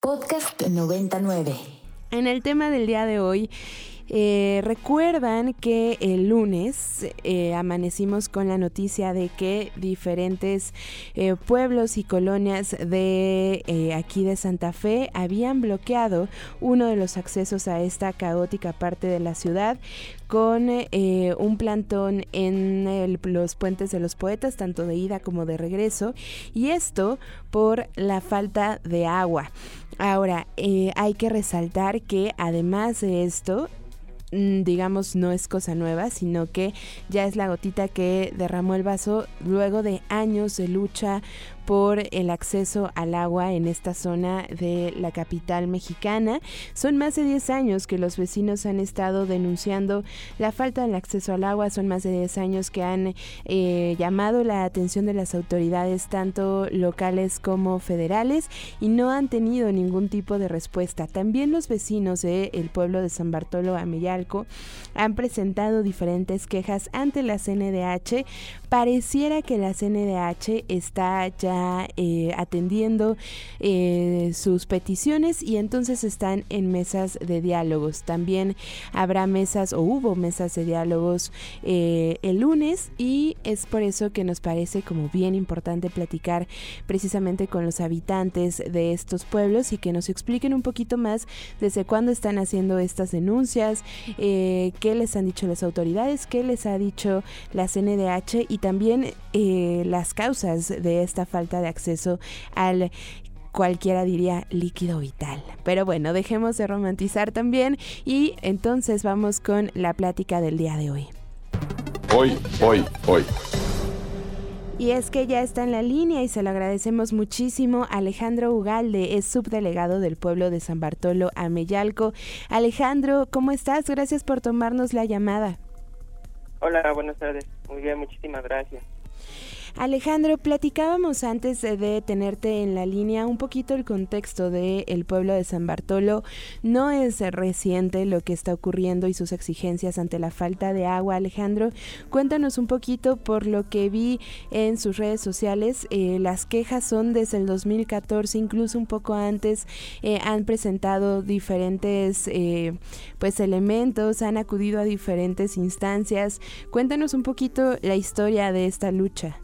Podcast 99. En el tema del día de hoy, eh, recuerdan que el lunes eh, amanecimos con la noticia de que diferentes eh, pueblos y colonias de aquí de Santa Fe habían bloqueado uno de los accesos a esta caótica parte de la ciudad con un plantón en los puentes de los poetas, tanto de ida como de regreso, y esto por la falta de agua. Ahora, hay que resaltar que además de esto, Mm, digamos, no es cosa nueva, sino que ya es la gotita que derramó el vaso luego de años de lucha por el acceso al agua en esta zona de la capital mexicana. Son más de 10 años que los vecinos han estado denunciando la falta del acceso al agua, son más de 10 años que han eh, llamado la atención de las autoridades tanto locales como federales y no han tenido ningún tipo de respuesta. También los vecinos del pueblo de San Bartolo Ameyalco han presentado diferentes quejas ante la CNDH. Pareciera que la CNDH está ya eh, atendiendo eh, sus peticiones y entonces están en mesas de diálogos. También habrá mesas o hubo mesas de diálogos eh, el lunes y es por eso que nos parece como bien importante platicar precisamente con los habitantes de estos pueblos y que nos expliquen un poquito más desde cuándo están haciendo estas denuncias, qué les han dicho las autoridades, qué les ha dicho la CNDH y también las causas de esta falta de acceso al cualquiera diría líquido vital. Pero bueno, dejemos de romantizar también y entonces vamos con la plática del día de hoy. Hoy, hoy, hoy. Y es que ya está en la línea y se lo agradecemos muchísimo. Alejandro Ugalde es subdelegado del pueblo de San Bartolo Ameyalco. Alejandro, ¿cómo estás? Gracias por tomarnos la llamada. Hola, buenas tardes. Muy bien, muchísimas gracias. Alejandro, platicábamos antes de tenerte en la línea un poquito el contexto del el pueblo de San Bartolo. No es reciente lo que está ocurriendo y sus exigencias ante la falta de agua. Alejandro, cuéntanos un poquito por lo que vi en sus redes sociales. Eh, las quejas son desde el 2014, incluso un poco antes. Eh, han presentado diferentes eh, pues elementos, han acudido a diferentes instancias. Cuéntanos un poquito la historia de esta lucha.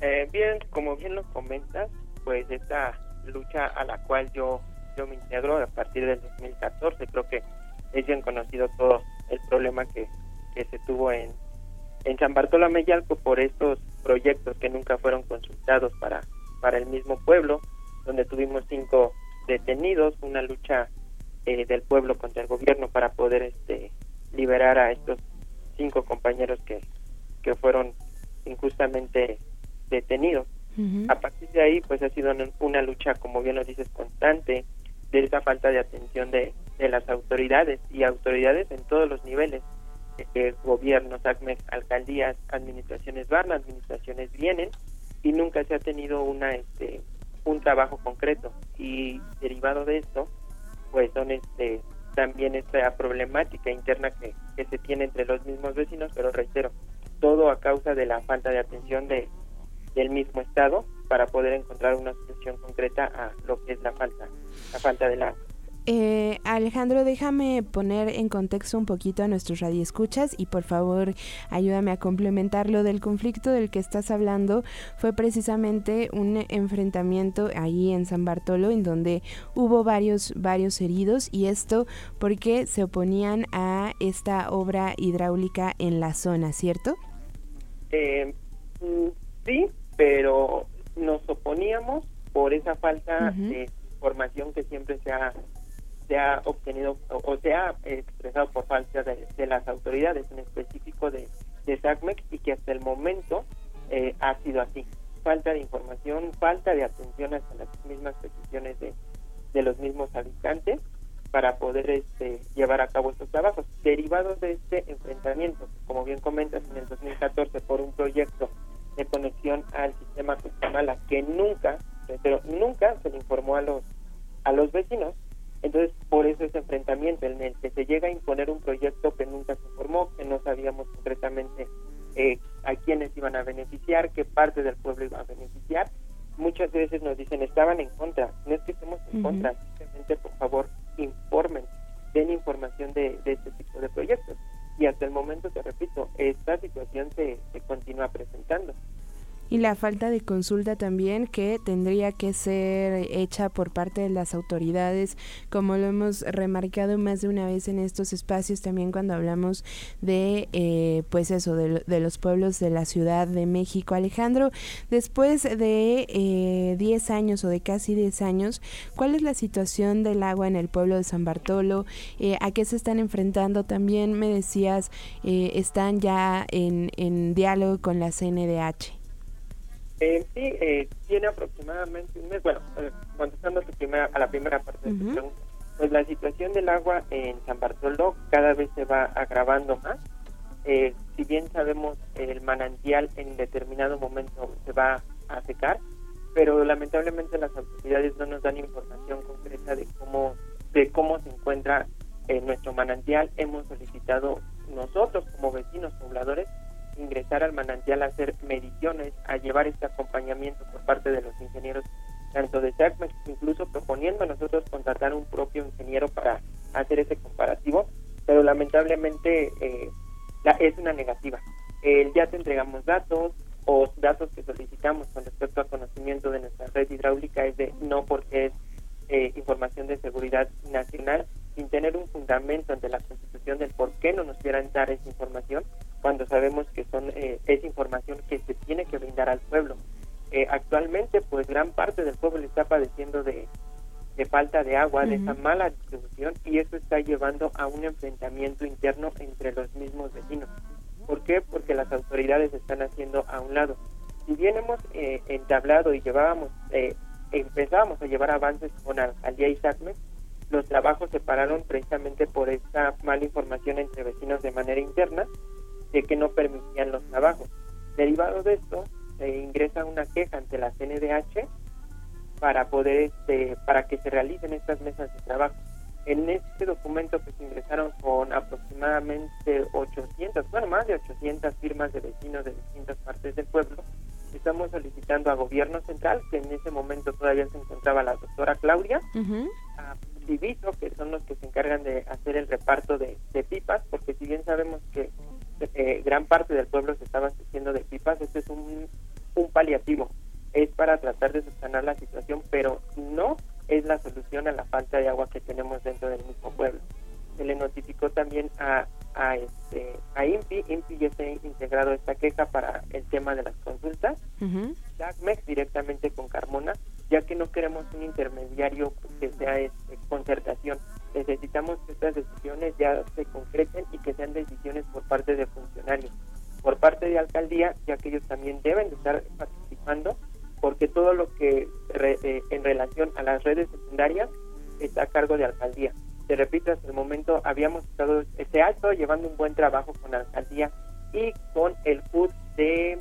Eh, bien, como bien lo comentas, pues esta lucha a la cual yo, yo me integro a partir del 2014, creo que es bien conocido todo el problema que, que se tuvo en, en San Bartolomé Yalco por estos proyectos que nunca fueron consultados para, para el mismo pueblo, donde tuvimos cinco detenidos, una lucha eh, del pueblo contra el gobierno para poder este liberar a estos cinco compañeros que, que fueron injustamente detenido. A partir de ahí, pues ha sido una lucha, como bien lo dices, constante de esa falta de atención de, de las autoridades y autoridades en todos los niveles, eh, gobiernos, ACMEX, alcaldías, administraciones van, administraciones vienen y nunca se ha tenido una este un trabajo concreto. Y derivado de esto, pues son este también esta problemática interna que, que se tiene entre los mismos vecinos, pero reitero, todo a causa de la falta de atención de, del mismo estado para poder encontrar una solución concreta a lo que es la falta, la falta de la eh, Alejandro, déjame poner en contexto un poquito a nuestros radioescuchas y por favor ayúdame a complementar lo del conflicto del que estás hablando. Fue precisamente un enfrentamiento ahí en San Bartolo en donde hubo varios, varios heridos y esto porque se oponían a esta obra hidráulica en la zona, ¿cierto? Eh, mm, sí, pero nos oponíamos por esa falta de información que siempre se ha se ha obtenido o, se ha expresado por falta de, las autoridades, en específico de, de SACMEX, y que hasta el momento eh, ha sido así. Falta de información, falta de atención hasta las mismas peticiones de, de los mismos habitantes para poder este, llevar a cabo estos trabajos. Derivados de este enfrentamiento, como bien comentas, en el 2014 por un proyecto de conexión al sistema Cuchamala que nunca, pero nunca se le informó a los a los vecinos. Entonces, por eso ese enfrentamiento en el que se llega a imponer un proyecto que nunca se informó, que no sabíamos concretamente eh, a quiénes iban a beneficiar, qué parte del pueblo iba a beneficiar. Muchas veces nos dicen, estaban en contra. No es que estemos en contra. Simplemente, por favor, informen, den información de, de este tipo de proyectos. Y hasta el momento, te repito, esta situación y la falta de consulta también que tendría que ser hecha por parte de las autoridades, como lo hemos remarcado más de una vez en estos espacios, también cuando hablamos de, eh, pues eso, de, los pueblos de la Ciudad de México. Alejandro, después de 10 eh, años o de casi 10 años, ¿cuál es la situación del agua en el pueblo de San Bartolo? Eh, ¿A qué se están enfrentando? También me decías, están ya en, en diálogo con la CNDH. Eh, sí, eh, tiene aproximadamente un mes. Bueno, eh, contestando a, la primera parte de tu pregunta, pues la situación del agua en San Bartolo cada vez se va agravando más. Eh, si bien sabemos el manantial en determinado momento se va a secar, pero lamentablemente las autoridades no nos dan información concreta de cómo de cómo se encuentra nuestro manantial. Hemos solicitado nosotros como vecinos pobladores ingresar al manantial a hacer mediciones, a llevar este acompañamiento por parte de los ingenieros, tanto de SACMEX, incluso proponiendo a nosotros contratar un propio ingeniero para hacer ese comparativo, pero lamentablemente eh, es una negativa. ya te entregamos datos o datos que solicitamos con respecto a conocimiento de nuestra red hidráulica es de no porque es eh, información de seguridad nacional, sin tener un fundamento ante la Constitución del por qué no nos quieran dar esa información, cuando sabemos actualmente, pues gran parte del pueblo está padeciendo de, falta de agua, de esa mala distribución, y eso está llevando a un enfrentamiento interno entre los mismos vecinos. ¿Por qué? Porque las autoridades están haciendo a un lado. Si bien hemos eh, entablado y llevábamos, eh, empezábamos a llevar avances con Alcaldía y SACME, los trabajos se pararon precisamente por esta mala información entre vecinos de manera interna de que no permitían los trabajos. Derivado de esto, se ingresa una queja ante la CNDH para poder este, para que se realicen estas mesas de trabajo. En este documento que se ingresaron con aproximadamente 800, bueno, más de 800 firmas de vecinos de distintas partes del pueblo, estamos solicitando a gobierno central, que en ese momento todavía se encontraba la doctora Claudia, a Civito, que son los que se encargan de hacer el reparto de pipas, porque si bien sabemos que eh, gran parte del pueblo se estaba haciendo de pipas, este es un, un paliativo, es para tratar de subsanar la situación, pero no es la solución a la falta de agua que tenemos dentro del mismo pueblo. Se le notificó también a, a, este, a INPI, INPI ya se ha integrado esta queja para el tema de las consultas, uh directamente con se ha estado llevando un buen trabajo con la alcaldía y con el FUD de,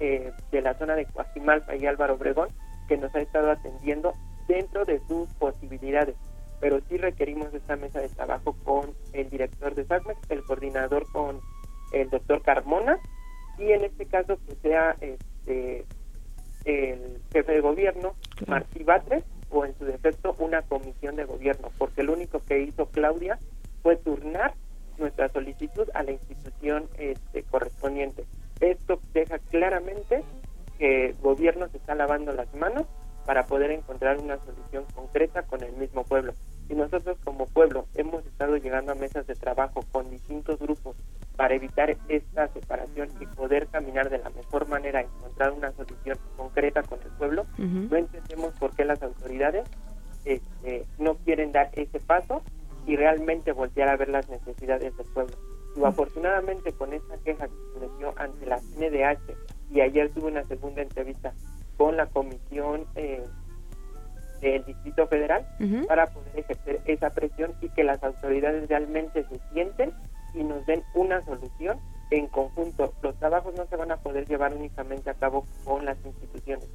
eh, de la zona de Coajimalpa y Álvaro Obregón, que nos ha estado atendiendo dentro de sus posibilidades. Pero sí requerimos esta mesa de trabajo con el director de SACMEX, el coordinador con el doctor Carmona, y en este caso que sea este el jefe de gobierno, Martí Batres, o en su defecto una comisión de gobierno, porque lo único que hizo Claudia fue turnar nuestra solicitud a la institución este, correspondiente. Esto deja claramente que el gobierno se está lavando las manos para poder encontrar una solución concreta con el mismo pueblo. Y nosotros como pueblo hemos estado llegando a mesas de trabajo con distintos grupos para evitar esta separación y poder caminar de la mejor manera, encontrar una solución concreta con el pueblo, no entendemos por qué las autoridades este, no quieren dar ese paso y realmente voltear a ver las necesidades del pueblo. Y afortunadamente con esta queja que se dio ante la CNDH y ayer tuve una segunda entrevista con la comisión eh, del Distrito Federal para poder ejercer esa presión y que las autoridades realmente se sienten y nos den una solución en conjunto. Los trabajos no se van a poder llevar únicamente a cabo con las instituciones.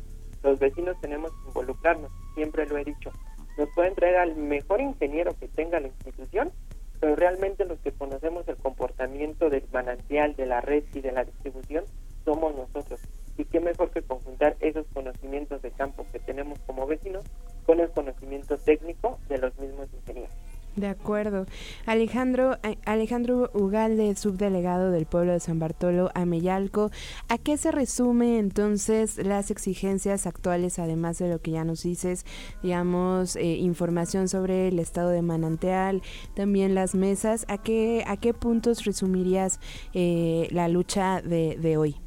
Los vecinos tenemos que involucrarnos, siempre lo he dicho. Nos pueden traer al mejor ingeniero que tenga la institución, pero realmente los que conocemos el comportamiento del manantial, de la red y de la distribución somos nosotros. Y qué mejor que conjuntar esos conocimientos de campo que tenemos como vecinos con el conocimiento técnico de los mismos ingenieros. De acuerdo. Alejandro, Alejandro Ugalde, subdelegado del pueblo de San Bartolo, Ameyalco, ¿a qué se resume entonces las exigencias actuales, además de lo que ya nos dices, digamos, eh, información sobre el estado de manantial, también las mesas, ¿a qué, a qué puntos resumirías eh, la lucha de, de hoy?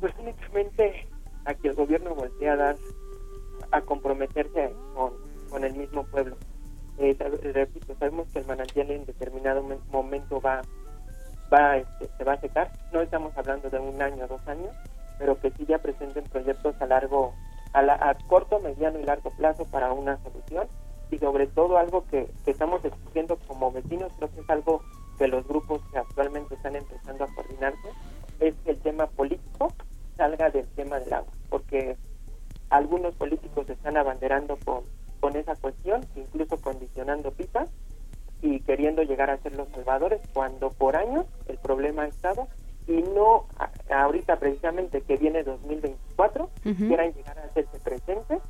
Pues únicamente a que el gobierno voltee a dar, a comprometerse con el mismo pueblo eh, repito, sabemos que el manantial en determinado momento va, va este, se va a secar. No estamos hablando de un año dos años, pero que sí ya presenten proyectos a largo, a, a corto, mediano y largo plazo para una solución. Y sobre todo algo que, que estamos exigiendo como vecinos, creo que es algo que los grupos que actualmente están empezando a coordinarse, es que el tema político salga del tema del agua, porque algunos políticos están abanderando con con esa cuestión, incluso condicionando pipas y queriendo llegar a ser los salvadores, cuando por años el problema ha estado y no ahorita precisamente que viene 2024 quieran llegar a hacerse presentes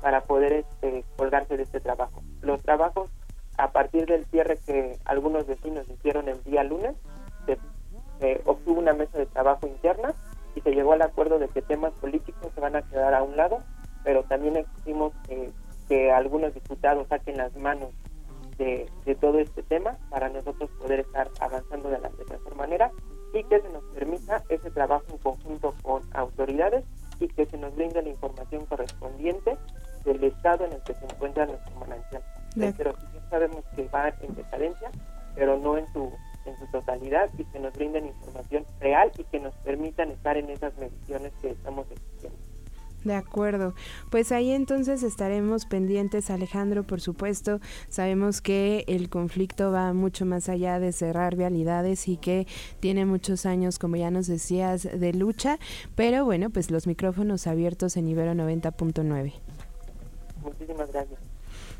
para poder este, colgarse de este trabajo. Los trabajos a partir del cierre que algunos vecinos hicieron el día lunes, se, obtuvo una mesa de trabajo interna y se llegó al acuerdo de que temas políticos se van a quedar a un lado, pero también exigimos eh, que algunos diputados saquen las manos de, todo este tema para nosotros poder estar avanzando de la mejor manera y que se nos permita ese trabajo en conjunto con autoridades y que se nos brinde la información correspondiente del estado en el que se encuentra nuestro manantial. Pero sí sabemos que va en decadencia, pero no en su en su totalidad y que nos brinden información real y que nos permitan estar en esas mediciones que estamos exigiendo. De acuerdo. Pues ahí entonces estaremos pendientes, Alejandro, por supuesto. Sabemos que el conflicto va mucho más allá de cerrar vialidades y que tiene muchos años, como ya nos decías, de lucha. Pero bueno, pues los micrófonos abiertos en Ibero 90.9. Muchísimas gracias.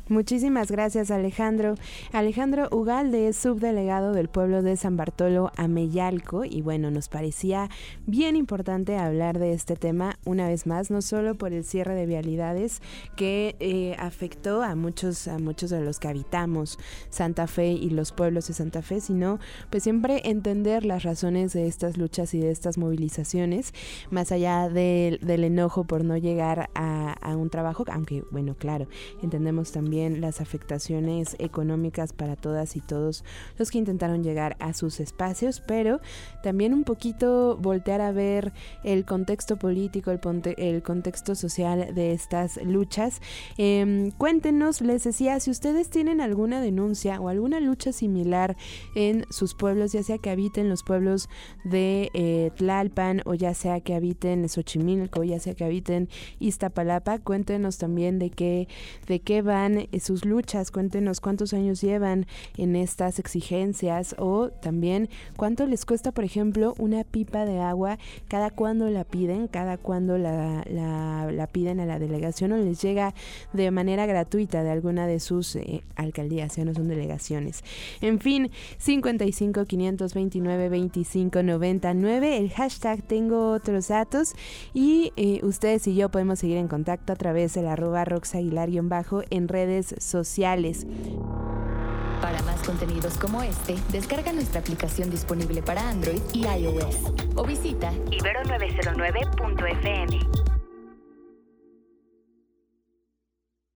Muchísimas gracias Alejandro. Alejandro Ugalde es subdelegado del pueblo de San Bartolo Ameyalco y bueno, nos parecía bien importante hablar de este tema una vez más, no solo por el cierre de vialidades que eh, afectó a muchos, a muchos de los que habitamos Santa Fe y los pueblos de Santa Fe, sino pues siempre entender las razones de estas luchas y de estas movilizaciones, más allá del, enojo por no llegar a, a un trabajo, aunque bueno, claro, entendemos también las afectaciones económicas para todas y todos los que intentaron llegar a sus espacios, pero también un poquito voltear a ver el contexto político, el, contexto social de estas luchas. Em, cuéntenos, les decía, si ustedes tienen alguna denuncia o alguna lucha similar en sus pueblos, ya sea que habiten los pueblos de eh, Tlalpan o ya sea que habiten Xochimilco, ya sea que habiten Iztapalapa, cuéntenos también de qué, de qué van eh, sus luchas, cuéntenos cuántos años llevan en estas exigencias o también cuánto les cuesta, por ejemplo, una pipa de agua, cada cuando la piden, cada cuando la, la, piden a la delegación o les llega de manera gratuita de alguna de sus eh, alcaldías, ya no son delegaciones. En fin, 55 529 25 99, el hashtag tengo otros datos y eh, ustedes y yo podemos seguir en a través del arroba roxaguilar-bajo en redes sociales. Para más contenidos como este, descarga nuestra aplicación disponible para Android y iOS o visita ibero909.fm.